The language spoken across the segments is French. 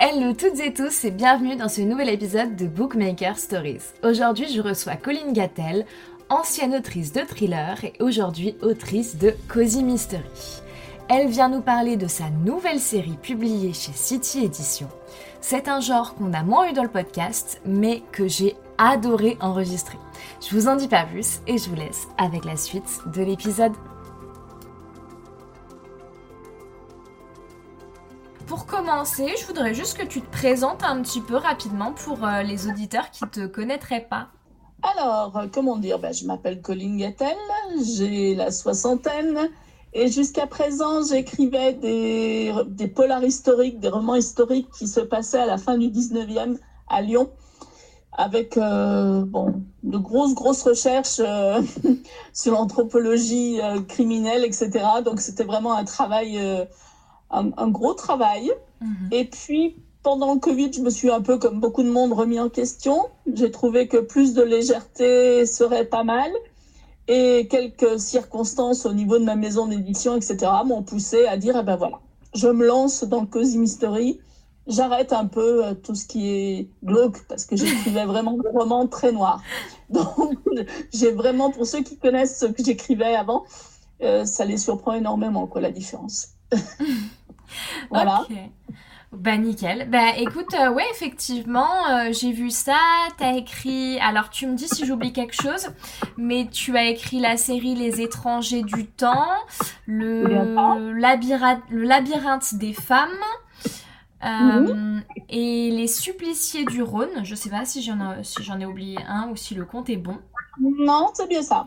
Hello toutes et tous et bienvenue dans ce nouvel épisode de Bookmaker Stories. Aujourd'hui je reçois Colline Gattel, ancienne autrice de thriller et aujourd'hui autrice de Cozy Mystery. Elle vient nous parler de sa nouvelle série publiée chez City Edition. C'est un genre qu'on a moins eu dans le podcast mais que j'ai adoré enregistrer. Je vous en dis pas plus et je vous laisse avec la suite de l'épisode. Je voudrais juste que tu te présentes un petit peu rapidement pour euh, les auditeurs qui ne te connaîtraient pas. Alors, euh, comment dire? Ben, Je m'appelle Colline Gattel, j'ai la soixantaine et jusqu'à présent, j'écrivais des, polars historiques, des romans historiques qui se passaient à la fin du 19e à Lyon avec euh, de grosses, grosses recherches sur l'anthropologie criminelle, etc. Donc c'était vraiment un travail, un, un, gros travail. -hmm. Et puis pendant le Covid, je me suis un peu, comme beaucoup de monde, remis en question. J'ai trouvé que plus de légèreté serait pas mal. Et quelques circonstances au niveau de ma maison d'édition, etc., m'ont poussé à dire, eh ben voilà, je me lance dans le Cozy Mystery j'arrête un peu euh, tout ce qui est glauque parce que j'écrivais vraiment des romans très noirs. Donc, j'ai vraiment, pour ceux qui connaissent ce que j'écrivais avant, euh, ça les surprend énormément, quoi, la différence. voilà. Okay. Bah nickel. Bah écoute, euh, ouais effectivement, euh, j'ai vu ça. T'as écrit. Alors tu me dis si j'oublie quelque chose, mais tu as écrit la série Les étrangers du temps, le labyrinthe, le labyrinthe des femmes. Euh, mmh. Et les suppliciés du Rhône, je sais pas si j'en si ai oublié un ou si le compte est bon. Non, c'est bien ça.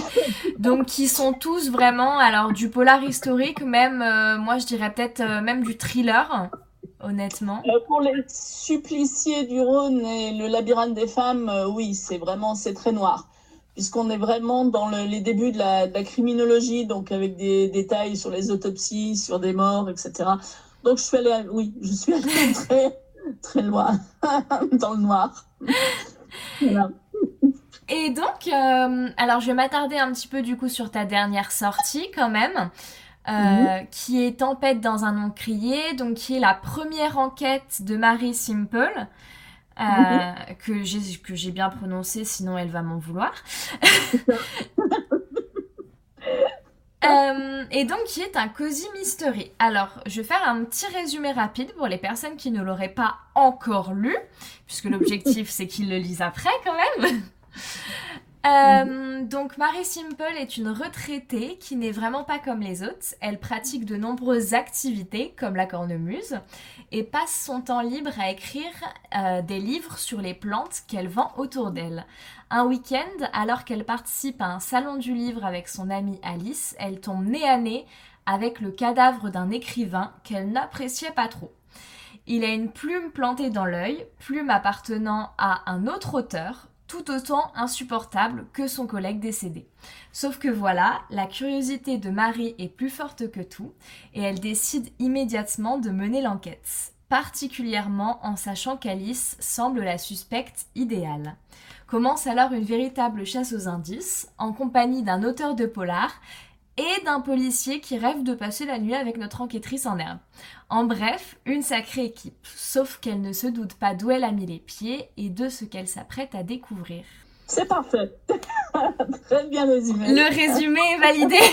Donc, qui sont tous vraiment, alors du polar historique, même, euh, moi je dirais peut-être euh, même du thriller, honnêtement. Euh, pour les suppliciés du Rhône et le labyrinthe des femmes, oui, c'est vraiment, c'est très noir. Puisqu'on est vraiment dans le, les débuts de la, de la, criminologie, donc avec des détails sur les autopsies, sur des morts, etc. Donc, je suis allée, oui, je suis allée très, très loin dans le noir. Voilà. Et donc, euh, alors je vais m'attarder un petit peu du coup sur ta dernière sortie quand même, euh, mmh. qui est Tempête dans un nom crié, donc qui est la première enquête de Marie Simple. Euh, mmh. que j'ai que j'ai bien prononcé, sinon elle va m'en vouloir. Euh, et donc qui est un cozy mystery. Alors, je vais faire un petit résumé rapide pour les personnes qui ne l'auraient pas encore lu, puisque l'objectif c'est qu'ils le lisent après quand même. Euh, donc Marie Simple est une retraitée qui n'est vraiment pas comme les autres. Elle pratique de nombreuses activités comme la cornemuse et passe son temps libre à écrire euh, des livres sur les plantes qu'elle vend autour d'elle. Un week-end, alors qu'elle participe à un salon du livre avec son amie Alice, elle tombe nez à nez avec le cadavre d'un écrivain qu'elle n'appréciait pas trop. Il a une plume plantée dans l'œil, plume appartenant à un autre auteur, tout autant insupportable que son collègue décédé. Sauf que voilà, la curiosité de Marie est plus forte que tout, et elle décide immédiatement de mener l'enquête, particulièrement en sachant qu'Alice semble la suspecte idéale. Commence alors une véritable chasse aux indices, en compagnie d'un auteur de polar et d'un policier qui rêve de passer la nuit avec notre enquêtrice en herbe. En bref, une sacrée équipe, sauf qu'elle ne se doute pas d'où elle a mis les pieds et de ce qu'elle s'apprête à découvrir. C'est parfait. Très bien résumé. Le résumé est validé.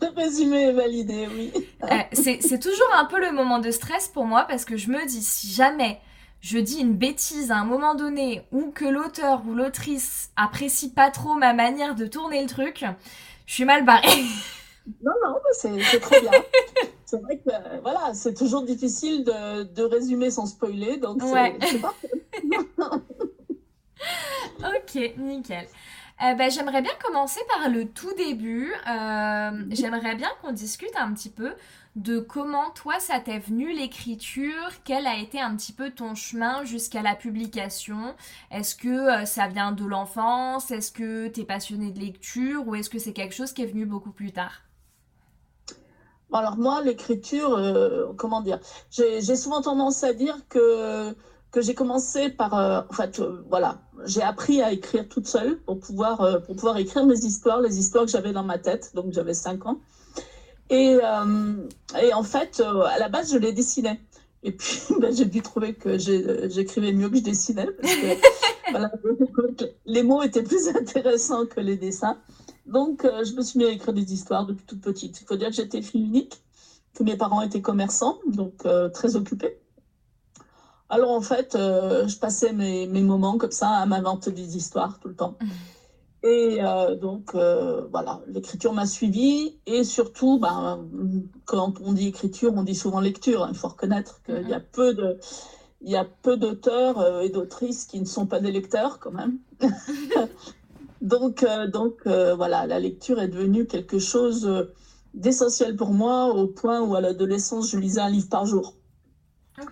Le résumé est validé, oui. euh, c'est toujours un peu le moment de stress pour moi parce que je me dis si jamais je dis une bêtise à un moment donné ou que l'auteur ou l'autrice apprécie pas trop ma manière de tourner le truc, je suis mal barrée. Non, non, c'est très bien. c'est vrai que euh, voilà, c'est toujours difficile de, de, résumer sans spoiler, donc ouais. c'est parfait. ok, nickel. Euh, ben, J'aimerais bien commencer par le tout début. Euh, J'aimerais bien qu'on discute un petit peu de comment toi ça t'est venu l'écriture, quel a été un petit peu ton chemin jusqu'à la publication? Est-ce que euh, ça vient de l'enfance? Est-ce que tu es passionné de lecture? Ou est-ce que c'est quelque chose qui est venu beaucoup plus tard? Alors moi, l'écriture, euh, comment dire? J'ai souvent tendance à dire que que j'ai commencé par, euh, en fait, voilà, j'ai appris à écrire toute seule pour pouvoir, pour pouvoir écrire mes histoires, les histoires que j'avais dans ma tête, donc j'avais 5 ans. Et, euh, et, en fait, à la base, je les dessinais. Et puis, ben, j'ai dû trouver que j'écrivais mieux que je dessinais, parce que voilà, les mots étaient plus intéressants que les dessins. Donc, euh, je me suis mis à écrire des histoires depuis toute petite. Il faut dire que j'étais fille unique, que mes parents étaient commerçants, donc euh, très occupés. Alors, en fait, euh, je passais mes, mes, moments comme ça à m'inventer des histoires tout le temps. Et donc, voilà, l'écriture m'a suivie. Et surtout, ben, quand on dit écriture, on dit souvent lecture. Il faut reconnaître qu'il y a mmh. peu de il y a peu d'auteurs et d'autrices qui ne sont pas des lecteurs quand même. Donc, euh, donc euh, voilà, la lecture est devenue quelque chose euh, d'essentiel pour moi au point où à l'adolescence, je lisais un livre par jour.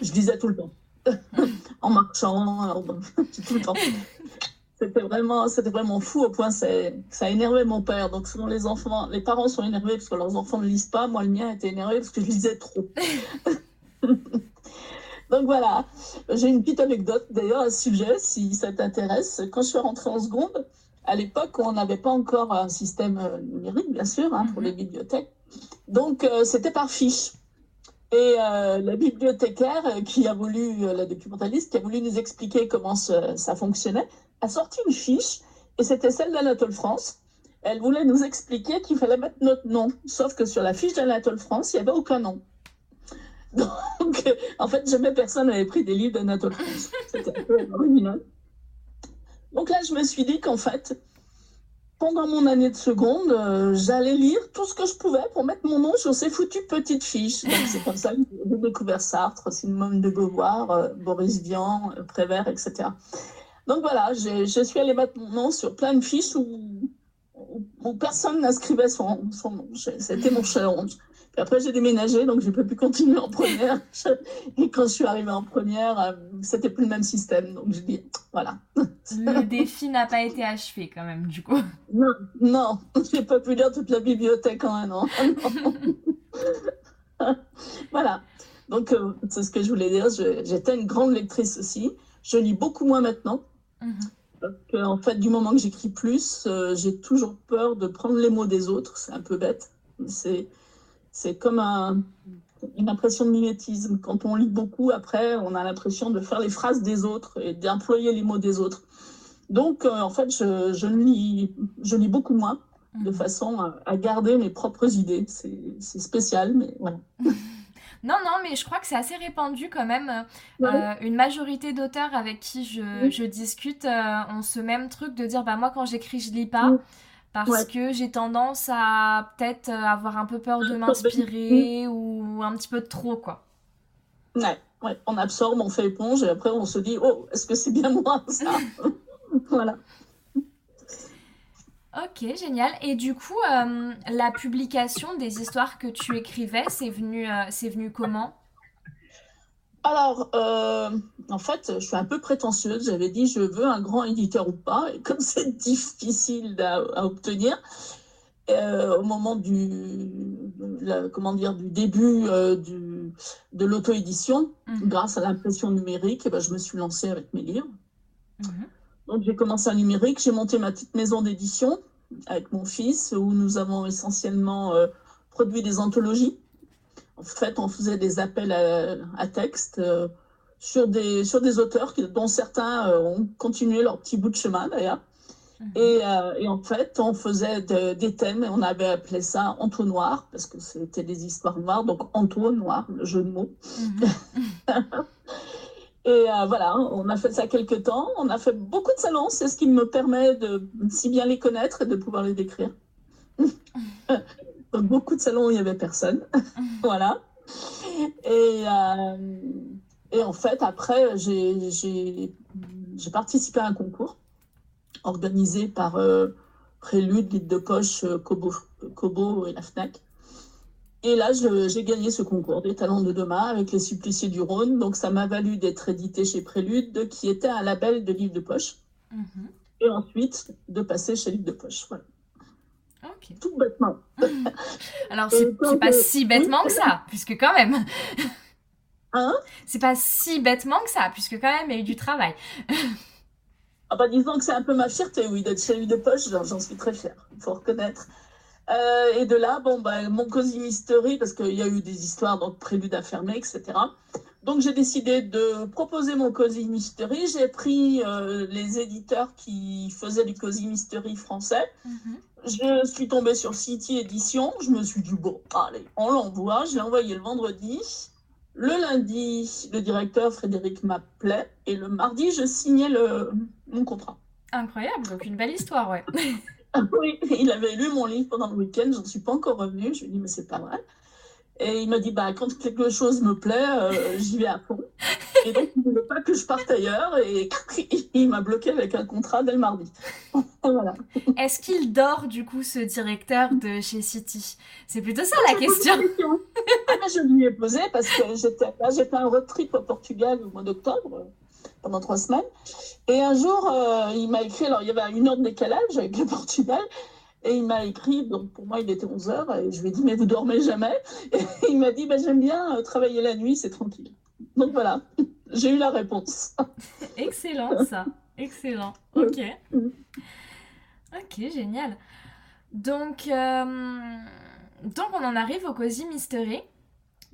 Je lisais tout le temps, en marchant, tout le temps. C'était vraiment, c'était vraiment fou au point ça a énervé mon père. Donc souvent les enfants, les parents sont énervés parce que leurs enfants ne lisent pas. Moi, le mien était énervé parce que je lisais trop. Donc voilà, j'ai une petite anecdote d'ailleurs à ce sujet, si ça t'intéresse. Quand je suis rentrée en seconde, à l'époque, on n'avait pas encore un système euh, numérique, bien sûr, hein, pour les mhm. bibliothèques. Donc, euh, c'était par fiche. Et euh, la bibliothécaire qui a voulu, la documentaliste, qui a voulu nous expliquer comment ça fonctionnait, a sorti une fiche, et c'était celle d'Anatole France. Elle voulait nous expliquer qu'il fallait mettre notre nom, sauf que sur la fiche d'Anatole France, il n'y avait aucun nom. Donc, en fait, jamais personne n'avait pris des livres d'Anatole France. C'était un peu original. Donc là, je me suis dit qu'en fait, pendant mon année de seconde, euh, j'allais lire tout ce que je pouvais pour mettre mon nom sur ces foutues petites fiches. C'est comme ça que j'ai découvert Sartre, Simone de Beauvoir, euh, Boris Vian, euh, Prévert, etc. Donc voilà, je suis allée mettre mon nom sur plein de fiches où, où, personne n'inscrivait son, son nom. C'était mon challenge après, j'ai déménagé, donc je ne peux plus continuer en première. Et quand je suis arrivée en première, euh, c'était plus le même système. Donc, je dis, voilà. Le défi n'a pas été achevé, quand même, du coup. Non, non. Je n'ai pas pu lire toute la bibliothèque en un an. voilà. Donc, euh, c'est ce que je voulais dire. J'étais une grande lectrice aussi. Je lis beaucoup moins maintenant. Mhm. Parce qu'en fait, du moment que j'écris plus, euh, j'ai toujours peur de prendre les mots des autres. C'est un peu bête. C'est c'est comme une impression de mimétisme. Quand on lit beaucoup, après, on a l'impression de faire les phrases des autres et d'employer les mots des autres. Donc, euh, en fait, je, je, lis, je lis beaucoup moins, de mhm. façon à, garder mes propres idées. C'est spécial, mais voilà. Non, non, mais je crois que c'est assez répandu quand même. Euh, une majorité d'auteurs avec qui je, je discute euh, ont ce même truc de dire bah moi quand j'écris je lis pas parce que j'ai tendance à peut-être euh, avoir un peu peur de m'inspirer ou un petit peu de trop, quoi. Ouais, ouais, on absorbe, on fait éponge et après on se dit, oh, est-ce que c'est bien moi ça? Voilà. Ok, génial. Et du coup, euh, la publication des histoires que tu écrivais, c'est venu, euh, c'est venu comment? Alors, euh, en fait, je suis un peu prétentieuse. J'avais dit, je veux un grand éditeur ou pas. Et comme c'est difficile à, obtenir, au moment du, comment dire, du début du, de l'auto-édition, mhm. grâce à l'impression numérique, eh ben, je me suis lancée avec mes livres. Mhm. Donc, j'ai commencé en numérique. J'ai monté ma petite maison d'édition avec mon fils, où nous avons essentiellement produit des anthologies en fait, on faisait des appels à, texte euh, sur, des, sur des auteurs dont certains euh, ont continué leur petit bout de chemin d'ailleurs. Mhm. Euh, et, en fait, on faisait des thèmes et on avait appelé ça entonnoir parce que c'était des histoires noires, donc entonnoir, le jeu de mots. Mhm. et voilà, on a fait ça quelques temps. On a fait beaucoup de salons, c'est ce qui me permet de si bien les connaître et de pouvoir les décrire. beaucoup de salons où il n'y avait personne. voilà. Et, euh, et, en fait, après, j'ai participé à un concours organisé par euh, Prélude, Lide de Poche, euh, Kobo et la FNAC. Et là, j'ai gagné ce concours des talents de demain avec les suppliciés du Rhône. Donc, ça m'a valu d'être édité chez Prélude, qui était un label de livre de poche. Mhm. Et ensuite, de passer chez Livre de Poche. Voilà. Tout bêtement. Alors, c'est pas si bêtement que ça, puisque quand même. Hein? C'est pas si bêtement que ça, puisque quand même, il y a eu du travail. ah bah, disons que c'est un peu ma fierté, oui, d'être chez lui de poche, j'en suis très fière, il faut reconnaître. Euh, et de là, bon, bah, mon Cozy Mystery, parce qu'il y a eu des histoires, donc prélude à fermer, etc. Donc j'ai décidé de proposer mon Cozy Mystery. J'ai pris euh, les éditeurs qui faisaient du Cozy Mystery français. Mhm. Je suis tombée sur City Edition. Je me suis dit, bon, allez, on l'envoie. Je l'ai envoyé le vendredi. Le lundi, le directeur Frédéric m'appelait. Et le mardi, je signais le, mon contrat. Incroyable, donc une belle histoire, ouais. oui, il avait lu mon livre pendant le week-end. Je ne suis pas encore revenue. Je lui ai dit, mais c'est pas vrai. Et il m'a dit, bah, quand quelque chose me plaît, euh, j'y vais à fond. Et donc, il ne voulait pas que je parte ailleurs. Et il m'a bloqué avec un contrat dès le mardi. voilà. Est-ce qu'il dort, du coup, ce directeur de chez City C'est plutôt ça la question. ah, je lui ai posé parce que j'étais j'ai fait un road trip au Portugal au mois d'octobre pendant trois semaines. Et un jour, euh, il m'a écrit, alors il y avait une heure de décalage avec le Portugal, et il m'a écrit, donc pour moi il était 11h, et je lui ai dit, mais vous dormez jamais? Et il m'a dit, bah, j'aime bien euh, travailler la nuit, c'est tranquille. Donc voilà, j'ai eu la réponse. Excellent ça, excellent. Ok. Ok, génial. Donc, euh, donc on en arrive au Cozy Mystery.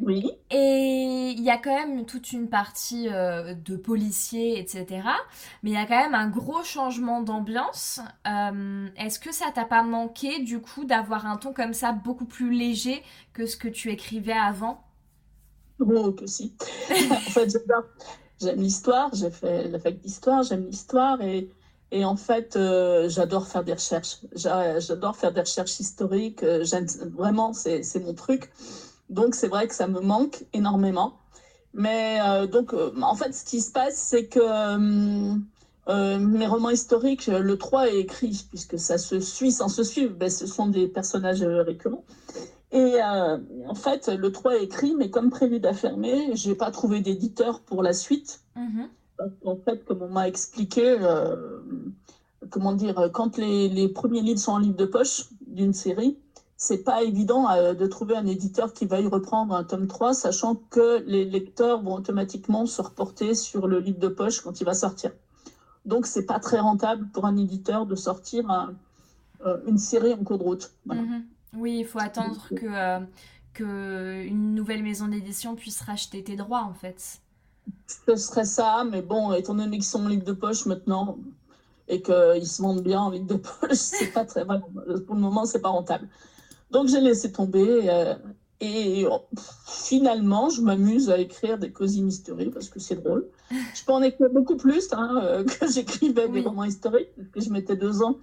Oui. Et il y a quand même toute une partie euh, de policiers, etc. Mais il y a quand même un gros changement d'ambiance. Euh, est-ce que ça t'a pas manqué, du coup, d'avoir un ton comme ça beaucoup plus léger que ce que tu écrivais avant? Oh, que si. en fait, j'aime l'histoire. J'ai fait la fac d'histoire, j'aime l'histoire. Et, et, en fait, euh, j'adore faire des recherches. J'adore faire des recherches historiques. Vraiment, c'est mon truc. Donc c'est vrai que ça me manque énormément. Mais euh, donc, euh, en fait, ce qui se passe, c'est que euh, mes romans historiques, le 3 est écrit, puisque ça se suit sans se suivre, ben, ce sont des personnages récurrents. Et en fait, le 3 est écrit, mais comme prévu d'affermer, je n'ai pas trouvé d'éditeur pour la suite. Mm-hmm. En fait, comme on m'a expliqué, comment dire, quand les, les, premiers livres sont en livre de poche d'une série, c'est pas évident euh, de trouver un éditeur qui va y reprendre un tome 3, sachant que les lecteurs vont automatiquement se reporter sur le livre de poche quand il va sortir. Donc, c'est pas très rentable pour un éditeur de sortir euh, une série en cours de route. Mhm. Oui, il faut attendre que, euh, que une nouvelle maison d'édition puisse racheter tes droits, en fait. Ce serait ça, mais bon, étant donné qu'ils sont en livre de poche maintenant et qu'ils se vendent bien en livre de poche, c'est pas très. Pour le moment, c'est pas rentable. Donc j'ai laissé tomber. Euh, et oh, finalement, je m'amuse à écrire des cosy mystery parce que c'est drôle. Je peux en écrire beaucoup plus hein, euh, que j'écrivais des romans historiques, parce que je mettais deux ans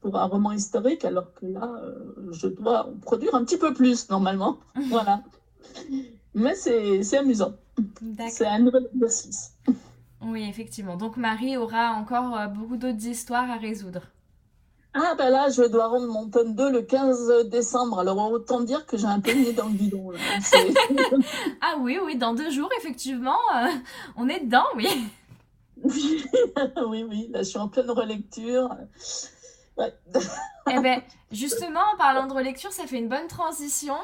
pour un roman historique, alors que là, euh, je dois en produire un petit peu plus normalement. voilà. Mais c'est amusant. C'est un nouvel exercice. Oui, effectivement. Donc Marie aura encore beaucoup d'autres histoires à résoudre. Ah ben là, je dois rendre mon tome 2 le 15 décembre. Alors autant dire que j'ai un peu mis dans le bidon. ah oui, oui, dans deux jours, effectivement, euh, on est dedans, oui. oui, oui, là je suis en pleine relecture. Ouais. eh ben, justement, en parlant de relecture, ça fait une bonne transition.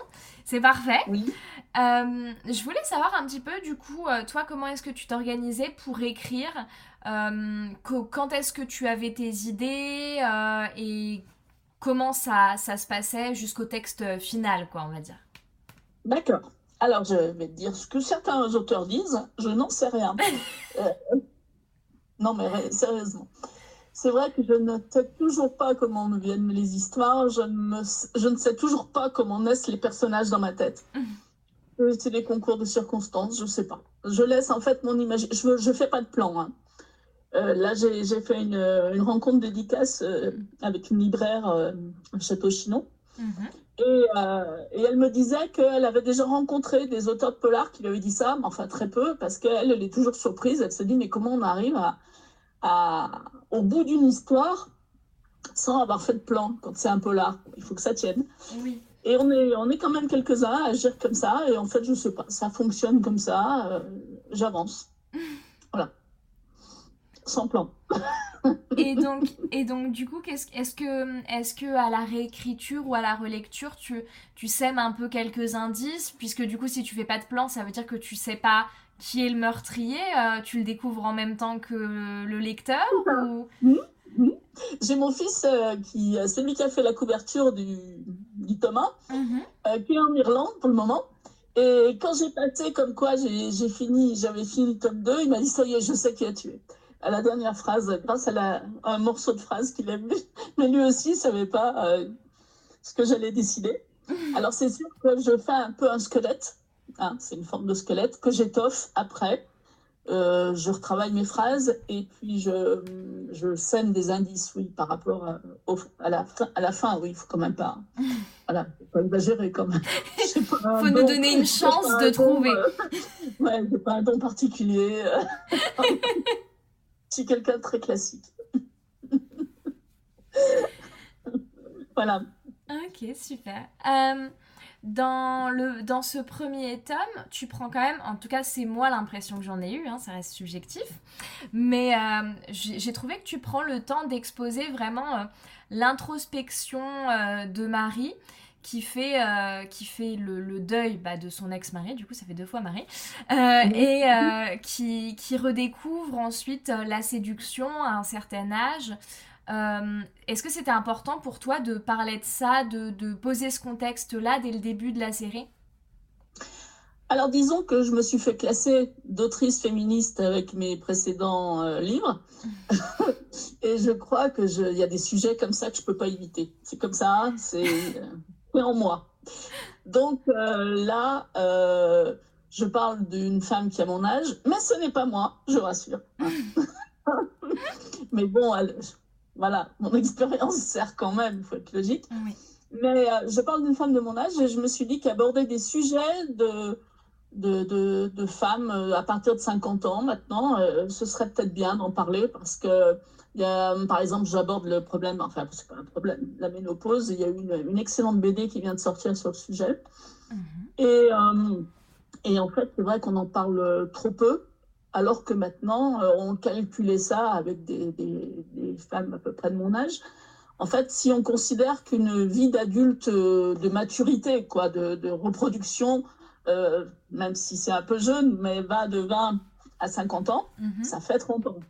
C'est parfait. Oui. Euh, je voulais savoir un petit peu, du coup, euh, toi, comment est-ce que tu t'organisais pour écrire euh, Quand est-ce que tu avais tes idées et comment ça, ça se passait jusqu'au texte final, quoi, on va dire? D'accord. Alors, je vais te dire ce que certains auteurs disent. Je n'en sais rien. non, mais sérieusement. C'est vrai que je ne sais toujours pas comment me viennent les histoires. Je ne, je ne sais toujours pas comment naissent les personnages dans ma tête. C'est des concours de circonstances, je ne sais pas. Je laisse en fait mon image. Je ne fais pas de plan. Hein. Euh, là, j'ai fait une, une rencontre dédicace euh, avec une libraire euh, à Château-Chinon. Mhm. Et, et, elle me disait qu'elle avait déjà rencontré des auteurs de polar qui lui avaient dit ça, mais enfin très peu, parce qu'elle elle est toujours surprise. Elle se dit, mais comment on arrive à, au bout d'une histoire sans avoir fait de plan quand c'est un polar. Il faut que ça tienne. Et on est, on est quand même quelques-uns à agir comme ça. Et en fait, je ne sais pas, ça fonctionne comme ça. Euh, j'avance. Voilà. Sans plan. et donc, et donc du coup, est-ce est que, est que à la réécriture ou à la relecture, tu, tu sèmes un peu quelques indices? Puisque du coup, si tu fais pas de plan, ça veut dire que tu sais pas qui est le meurtrier euh, Tu le découvres en même temps que le lecteur ou... J'ai mon fils, euh, qui, c'est lui qui a fait la couverture du, du Thomas, mhm. qui est en Irlande pour le moment. Et quand j'ai passé comme quoi j'ai fini, j'avais fini le tome 2, il m'a dit ça y est, je sais qui a tué. À la dernière phrase, grâce à un morceau de phrase qu'il a vu. Mais lui aussi ne savait pas ce que j'allais décider. Alors c'est sûr que je fais un peu un squelette, hein, c'est une forme de squelette que j'étoffe après. Euh, je retravaille mes phrases et puis je, je sème des indices, oui, par rapport à, à, la, fin, à la fin, oui, il faut quand même pas, voilà, faut pas exagérer quand même. Il faut nous donner une chance de trouver. Euh, ouais, c'est pas un don particulier. je suis quelqu'un de très classique. voilà. Ok, super. Euh, dans, le, dans ce premier tome, tu prends quand même, en tout cas c'est moi l'impression que j'en ai eu, hein, ça reste subjectif, mais euh, j'ai trouvé que tu prends le temps d'exposer vraiment euh, l'introspection de Marie qui fait, qui fait le, deuil bah, de son ex-mari, du coup ça fait deux fois Marie, et qui, qui redécouvre ensuite la séduction à un certain âge. Euh, est-ce que c'était important pour toi de parler de ça, de, poser ce contexte-là dès le début de la série? Alors disons que je me suis fait classer d'autrice féministe avec mes précédents euh, livres. et je crois qu'il y a des sujets comme ça que je ne peux pas éviter. C'est comme ça, c'est en moi. Donc euh, là, je parle d'une femme qui a mon âge, mais ce n'est pas moi, je rassure. mais bon, elle, voilà, mon expérience sert quand même, il faut être logique. Mais euh, je parle d'une femme de mon âge et je me suis dit qu'aborder des sujets de, de, de, femmes euh, à partir de 50 ans maintenant, euh, ce serait peut-être bien d'en parler parce que, y a, par exemple, j'aborde le problème, enfin, c'est pas un problème, la ménopause. Il y a une, une excellente BD qui vient de sortir sur le sujet. Mhm. Et, et en fait, c'est vrai qu'on en parle trop peu alors que maintenant, euh, on calculait ça avec des, femmes à peu près de mon âge. En fait, si on considère qu'une vie d'adulte euh, de maturité, quoi, de, reproduction, euh, même si c'est un peu jeune, mais va de 20 à 50 ans, mhm. ça fait 30 ans.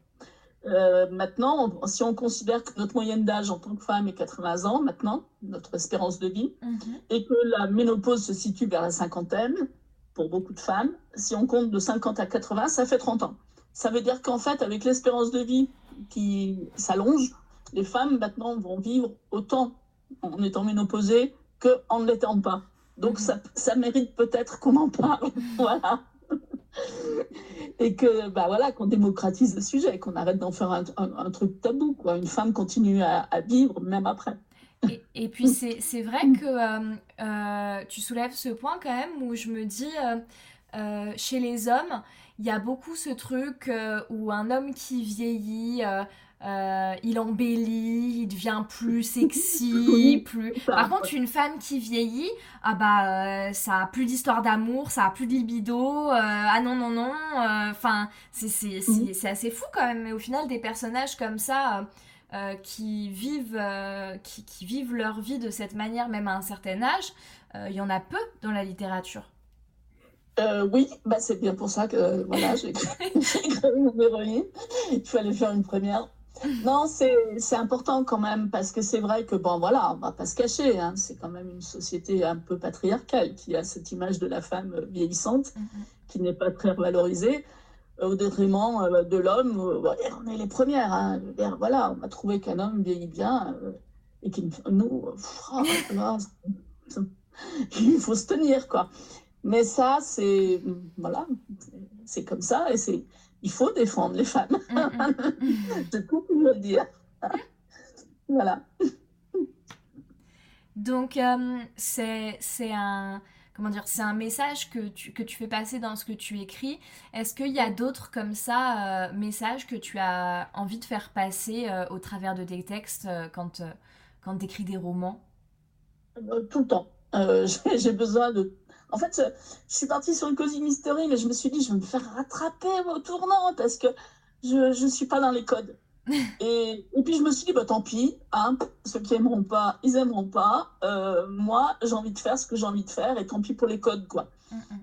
maintenant, si on considère que notre moyenne d'âge en tant que femme est 80 ans maintenant, notre espérance de vie, mhm. et que la ménopause se situe vers la cinquantaine, pour beaucoup de femmes. Si on compte de 50 à 80, ça fait 30 ans. Ça veut dire qu'en fait, avec l'espérance de vie qui s'allonge, les femmes maintenant vont vivre autant en étant ménopausées qu'en ne l'étant pas. Donc ça, ça mérite peut-être qu'on en parle. voilà. Et que bah voilà qu'on démocratise le sujet, qu'on arrête d'en faire un, truc tabou. Quoi. Une femme continue à vivre même après. Et, puis c'est vrai que euh, euh, tu soulèves ce point quand même où je me dis, euh, chez les hommes, il y a beaucoup ce truc où un homme qui vieillit, il embellit, il devient plus sexy, plus. Par contre, une femme qui vieillit, ah bah ça a plus d'histoire d'amour, ça a plus de libido, ah non non non, enfin c'est assez fou quand même. Mais au final, des personnages comme ça euh, qui, vivent, euh, qui, qui, vivent leur vie de cette manière, même à un certain âge, euh, il y en a peu dans la littérature. oui, bah c'est bien pour ça que voilà, j'ai créé mon héroïne. Il fallait faire une première. Non, c'est important quand même, parce que c'est vrai que, bon, voilà, on va pas se cacher, hein, c'est quand même une société un peu patriarcale qui a cette image de la femme vieillissante, mm-hmm. qui n'est pas très valorisée au détriment euh, de l'homme. Euh, on est les premières. Hein. Voilà, on a trouvé qu'un homme vieillit bien euh, et qu'il nous, oh, il faut se tenir quoi. Mais ça, c'est voilà, c'est comme ça et c'est il faut défendre les femmes. Mm, mm. c'est tout pour le dire. voilà. Donc c'est c'est un comment dire, c'est un message que tu, que tu fais passer dans ce que tu écris. Est-ce qu'il y a d'autres comme ça, euh, messages que tu as envie de faire passer euh, au travers de tes textes euh, quand, quand tu écris des romans? Tout le temps. J'ai besoin de... En fait, je suis partie sur une cosy mystery, mais je me suis dit, je vais me faire rattraper au tournant parce que je ne suis pas dans les codes. Et, et, puis je me suis dit, bah, tant pis, hein, ceux qui aimeront pas, ils aimeront pas. Euh, moi, j'ai envie de faire ce que j'ai envie de faire et tant pis pour les codes, quoi.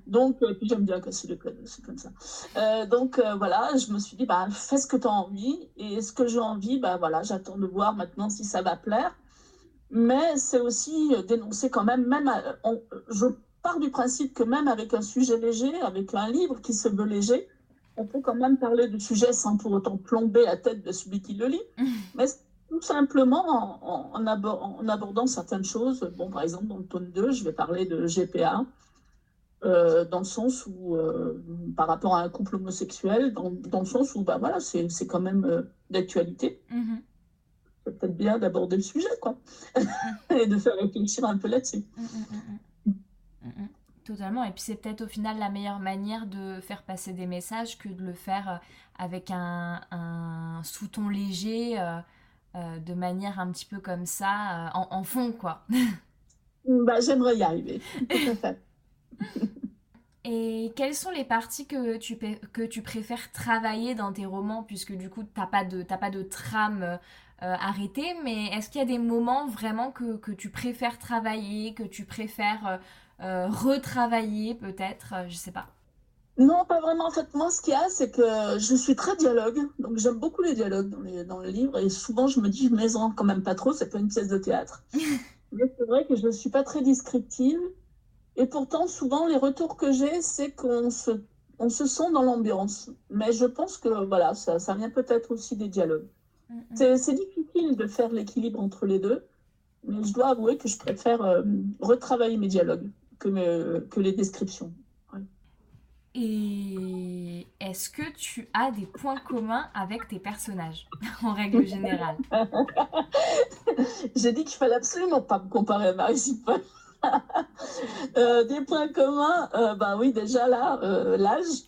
Donc, euh, puis j'aime bien casser les codes, c'est comme ça. Euh, donc voilà, je me suis dit, bah, fais ce que tu as envie et ce que j'ai envie, bah voilà, j'attends de voir maintenant si ça va plaire. mais c'est aussi dénoncer quand même, même je pars du principe que même avec un sujet léger, avec un livre qui se veut léger, on peut quand même parler du sujet sans pour autant plomber la tête de celui qui le lit, mais tout simplement en, abordant certaines choses. Bon, par exemple, dans le tome 2, je vais parler de GPA, euh, dans le sens où, euh, par rapport à un couple homosexuel, dans, dans le sens où, bah voilà, c'est quand même euh, d'actualité. Mm-hmm. C'est peut-être bien d'aborder le sujet, quoi, mm. et de faire réfléchir un peu là-dessus. Mm, mm, Totalement. Et puis c'est peut-être au final la meilleure manière de faire passer des messages que de le faire avec un, un sous-ton léger, de manière un petit peu comme ça, en, en, fond, quoi. bah, J'aimerais y arriver. Et quelles sont les parties que tu, que tu préfères travailler dans tes romans, puisque du coup, tu n'as pas, de, pas de trame euh, arrêtée, mais est-ce qu'il y a des moments vraiment que, que, tu préfères travailler, que tu préfères euh, euh, retravailler peut-être Je sais pas. Non, pas vraiment. En fait, moi, ce qu'il y a, c'est que je suis très dialogue. Donc, j'aime beaucoup les dialogues dans, les, dans le livre. Et souvent, je me dis, je maison quand même pas trop. C'est pas une pièce de théâtre. mais c'est vrai que je ne suis pas très descriptive. Et pourtant, souvent, les retours que j'ai, c'est qu'on se, on se sent dans l'ambiance. Mais je pense que voilà, ça, ça vient peut-être aussi des dialogues. C'est difficile de faire l'équilibre entre les deux, mais je dois avouer que je préfère euh, retravailler mes dialogues que, que les descriptions. Et est-ce que tu as des points communs avec tes personnages, en règle générale? J'ai dit qu'il fallait absolument pas me comparer à Marie. Euh, des points communs, euh, bah oui, déjà là, euh, l'âge.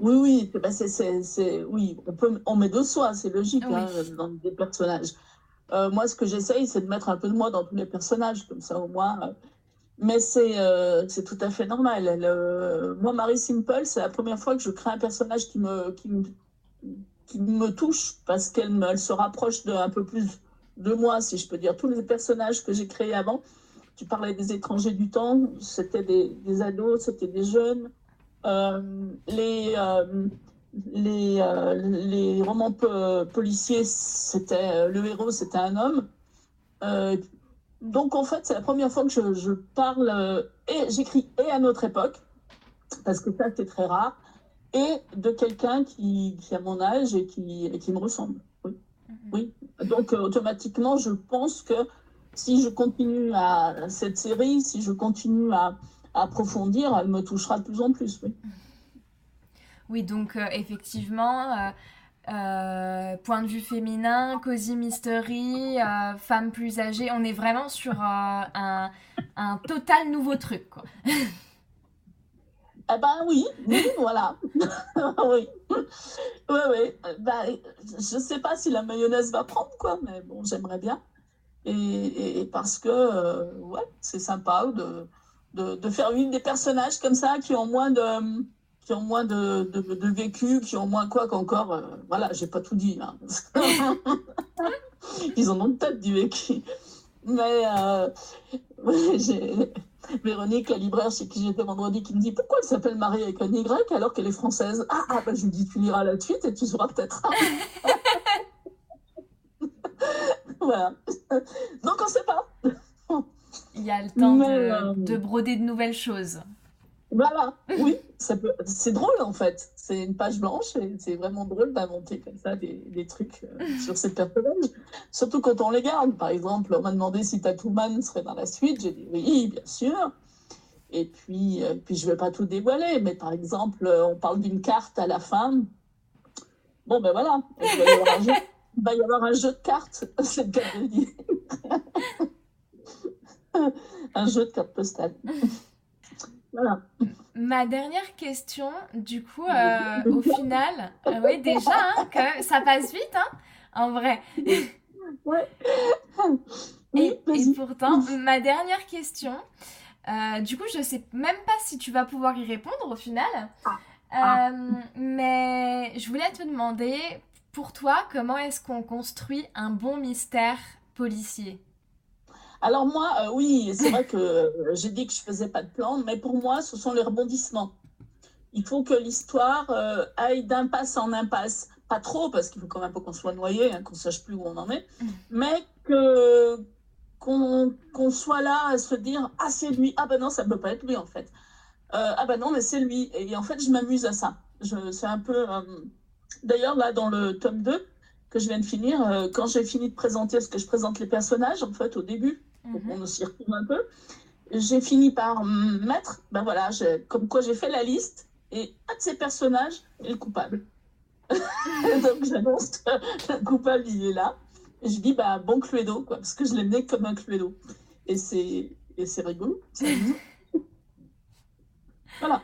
oui, oui, bah, c'est, oui, on, peut, on met de soi, c'est logique hein, dans des personnages. Moi, ce que j'essaye, c'est de mettre un peu de moi dans tous les personnages, comme ça au moins. mais c'est, c'est tout à fait normal. moi, Marie Simple, c'est la première fois que je crée un personnage qui me, qui me, qui me touche parce qu'elle elle se rapproche de un peu plus de moi, si je peux dire. Tous les personnages que j'ai créés avant, tu parlais des étrangers du temps, c'était des, ados, c'était des jeunes. Euh, les, euh, les, euh, les romans policiers, c'était le héros, c'était un homme. donc en fait, c'est la première fois que je, parle et j'écris et à notre époque, parce que ça c'est très rare, et de quelqu'un qui, qui, a mon âge et qui, et qui me ressemble. Oui. Oui, donc euh, automatiquement, je pense que si je continue à cette série, si je continue à, approfondir, elle me touchera de plus en plus. Oui, oui donc euh, effectivement, euh, point de vue féminin, cozy mystery, femme plus âgée, on est vraiment sur un, un, total nouveau truc. Quoi. Eh ben oui, oui, voilà. oui. Oui. Ben, je ne sais pas si la mayonnaise va prendre, quoi, mais bon, j'aimerais bien. Et, parce que, euh, ouais, c'est sympa de, de, de, faire vivre des personnages comme ça qui ont moins de qui ont moins de, de, vécu, qui ont moins quoi qu'encore. Euh, voilà, j'ai pas tout dit. Hein. Ils en ont peut-être du vécu. Mais euh, j'ai Véronique, la libraire chez qui j'étais vendredi, qui me dit pourquoi elle s'appelle Marie avec un Y alors qu'elle est française? Ah, ah bah, je lui dis tu liras la suite et tu sauras peut-être. voilà. Donc on ne sait pas. Il y a le temps de, euh, de broder de nouvelles choses. Voilà, oui, c'est drôle en fait. C'est une page blanche et c'est vraiment drôle d'inventer comme ça des, des trucs euh, sur ces personnages. Surtout quand on les garde. Par exemple, on m'a demandé si Tatooman serait dans la suite. J'ai dit oui, bien sûr. Et puis, euh, puis je ne vais pas tout dévoiler, mais par exemple, on parle d'une carte à la fin. Bon, ben voilà, il va y avoir un jeu, va y avoir un jeu de cartes, c'est le cas de un jeu de cartes postales. Ma dernière question, du coup, euh, au final, euh, oui, déjà, hein, ça passe vite, hein, en vrai. Ouais. Et, pourtant, ma dernière question, euh, du coup, je sais même pas si tu vas pouvoir y répondre au final, ah. Ah. mais je voulais te demander, pour toi, comment est-ce qu'on construit un bon mystère policier? Alors moi, euh, oui, c'est vrai que euh, j'ai dit que je faisais pas de plan, mais pour moi, ce sont les rebondissements. Il faut que l'histoire euh, aille d'impasse en impasse. pas trop, parce qu'il faut quand même pas qu'on soit noyé, hein, qu'on sache plus où on en est, mm. mais que qu'on soit là à se dire ah c'est lui, ah ben non ça ne peut pas être lui en fait, euh, ah ben non mais c'est lui, et en fait je m'amuse à ça. C'est un peu, euh, d'ailleurs là dans le tome 2 que je viens de finir, euh, quand j'ai fini de présenter, ce que je présente les personnages en fait au début, pour mm-hmm. qu'on s'y retrouve un peu, j'ai fini par mettre, ben voilà, comme quoi j'ai fait la liste et un de ces personnages est le coupable. Donc j'annonce que le coupable il est là. Et je dis bah bon Cluedo quoi, parce que je l'ai né comme un Cluedo. Et c'est et c'est rigolo. voilà.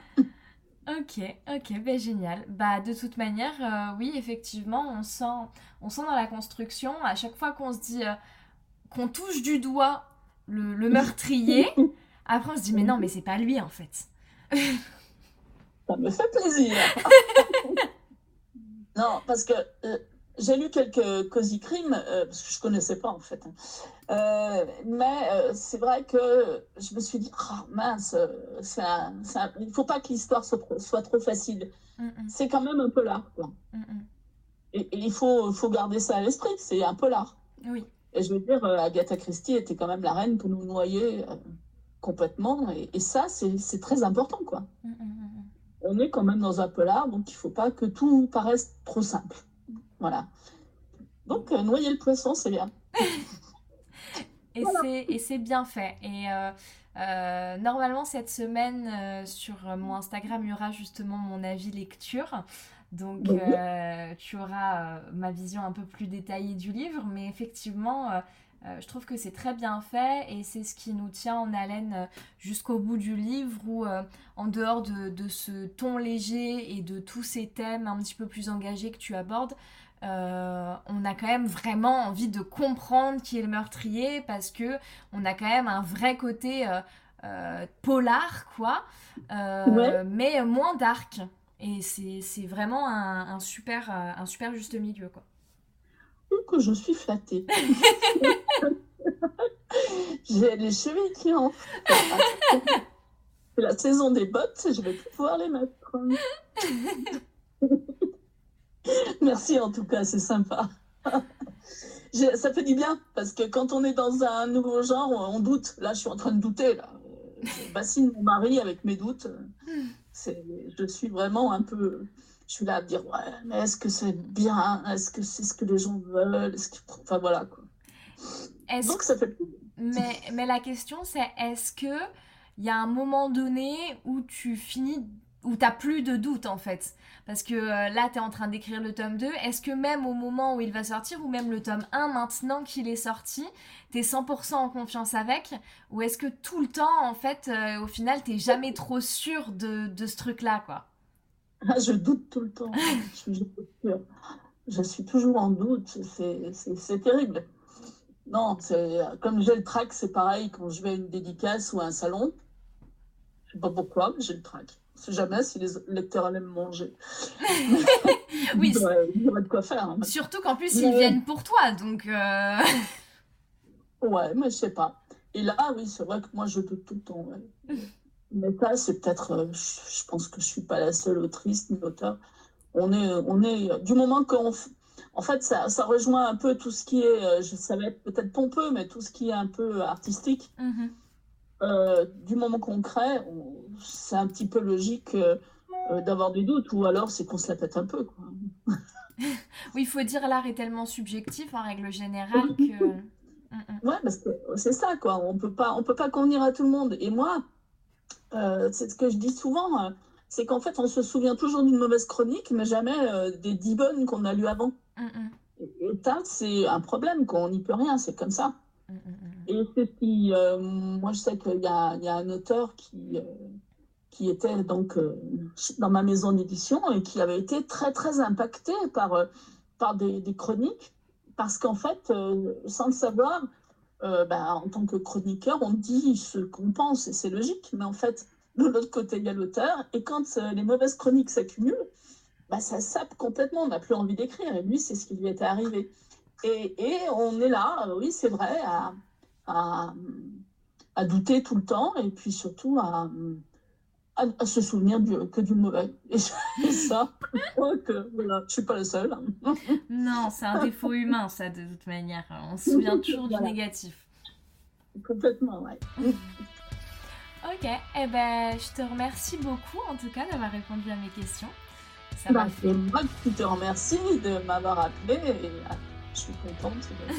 Ok, ok, ben génial. Bah de toute manière, euh, oui, effectivement, on sent, on sent dans la construction, à chaque fois qu'on se dit, euh, qu'on touche du doigt le, meurtrier, après on se dit mais non, mais c'est pas lui en fait. Ça me fait plaisir. non, parce que euh, j'ai lu quelques Cozy Crimes, euh, parce que je ne connaissais pas en fait. Hein. Euh, mais c'est vrai que je me suis dit, oh, mince, il ne faut pas que l'histoire soit, trop facile. C'est quand même un peu l'art. Et, il faut, faut garder ça à l'esprit, c'est un peu l'art. Oui. Et je veux dire, Agatha Christie était quand même la reine pour nous noyer complètement. Et, et ça, c'est très important. quoi on est quand même dans un polar, donc il ne faut pas que tout paraisse trop simple. Voilà. Donc, euh, noyer le poisson, c'est bien. et c'est bien fait. Et euh, euh, normalement, cette semaine, sur mon Instagram, il y aura justement mon avis lecture. Donc, tu auras ma vision un peu plus détaillée du livre. Mais effectivement, euh, je trouve que c'est très bien fait et c'est ce qui nous tient en haleine euh, jusqu'au bout du livre où, euh, en dehors de, ce ton léger et de tous ces thèmes un petit peu plus engagés que tu abordes, on a quand même vraiment envie de comprendre qui est le meurtrier parce que on a quand même un vrai côté polar, quoi, mais moins dark. Et c'est vraiment un, super, un super juste milieu, quoi que je suis flattée. J'ai les chevilles qui enflent. C'est la saison des bottes, je vais pouvoir les mettre. Merci en tout cas, c'est sympa. ça fait du bien parce que quand on est dans un nouveau genre, on doute. Là, je suis en train de douter. Là. Je bassine mon mari avec mes doutes. Je suis vraiment un peu je suis là à me dire ouais mais est-ce que c'est bien? Est-ce que c'est ce que les gens veulent? Est-ce que... enfin voilà quoi. Donc ça fait mais mais la question c'est est-ce que il y a un moment donné où tu finis où tu plus de doute en fait parce que euh, là tu es en train d'écrire le tome 2 est-ce que même au moment où il va sortir ou même le tome 1 maintenant qu'il est sorti tu es 100% en confiance avec? Ou est-ce que tout le temps en fait euh, au final t'es jamais trop sûr de, de ce truc là quoi? Ah, je doute tout le temps. je, suis, toujours en doute. C'est terrible. Non, comme j'ai le trac, c'est pareil quand je vais à une dédicace ou à un salon. Je ne sais pas pourquoi, mais j'ai le trac. Je ne sais jamais si les lecteurs allaient me manger. oui, il y aurait de quoi faire. Hein. Surtout qu'en plus, ils viennent pour toi, donc. Euh... ouais, mais je sais pas. Et là, oui, c'est vrai que moi, je doute tout le temps. Mais ça, c'est peut-être, euh, je pense que je suis pas la seule autrice ni auteur. On est, on est, du moment qu'on, en fait, ça, ça, rejoint un peu tout ce qui est, euh, je savais peut-être pompeux, mais tout ce qui est un peu artistique. Mm-hmm. Euh, du moment qu'on crée, c'est un petit peu logique d'avoir des doutes, ou alors c'est qu'on se la pète un peu. Quoi. oui, il faut dire l'art est tellement subjectif en règle générale que. ouais, parce que c'est ça, quoi. On peut pas, on peut pas convenir à tout le monde. Et moi, euh, c'est ce que je dis souvent, euh, c'est qu'en fait, on se souvient toujours d'une mauvaise chronique, mais jamais euh, des dix bonnes qu'on a lues avant. Mm, mm. Et, ça, c'est un problème, qu'on n'y peut rien, c'est comme ça. Mm, et c'est qui, moi, je sais qu'il y, y, a un auteur qui, qui était donc dans ma maison d'édition et qui avait été très, très impacté par, par des, chroniques, parce qu'en fait, sans le savoir, euh, bah, en tant que chroniqueur, on dit ce qu'on pense et c'est logique, mais en fait, de l'autre côté, il y a l'auteur, et quand euh, les mauvaises chroniques s'accumulent, bah, ça sape complètement, on n'a plus envie d'écrire, et lui, c'est ce qui lui était arrivé. Et, et on est là, euh, oui, c'est vrai, à, à, à, douter tout le temps, et puis surtout à, à, se souvenir que du mauvais. Et, ça, je crois que voilà, je suis pas la seule. non, c'est un défaut humain, ça, de toute manière. On se souvient toujours du négatif. Complètement, ouais. ok, et eh ben, je te remercie beaucoup, en tout cas, d'avoir répondu à mes questions. Ça bah, fait... moi qui te remercie de m'avoir appelé et ah, je suis contente de,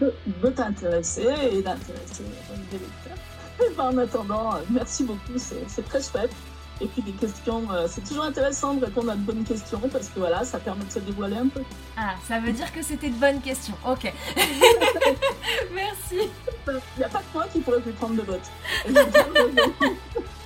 de, t'intéresser et d'intéresser les lecteurs. en attendant, euh, merci beaucoup, c'est très chouette. Et puis des questions, euh, c'est toujours intéressant de répondre à de bonnes questions parce que voilà, ça permet de se dévoiler un peu. Ah, ça veut dire que c'était de bonnes questions. Ok. Merci. Il n'y a pas que moi qui pourrais plus prendre de vote.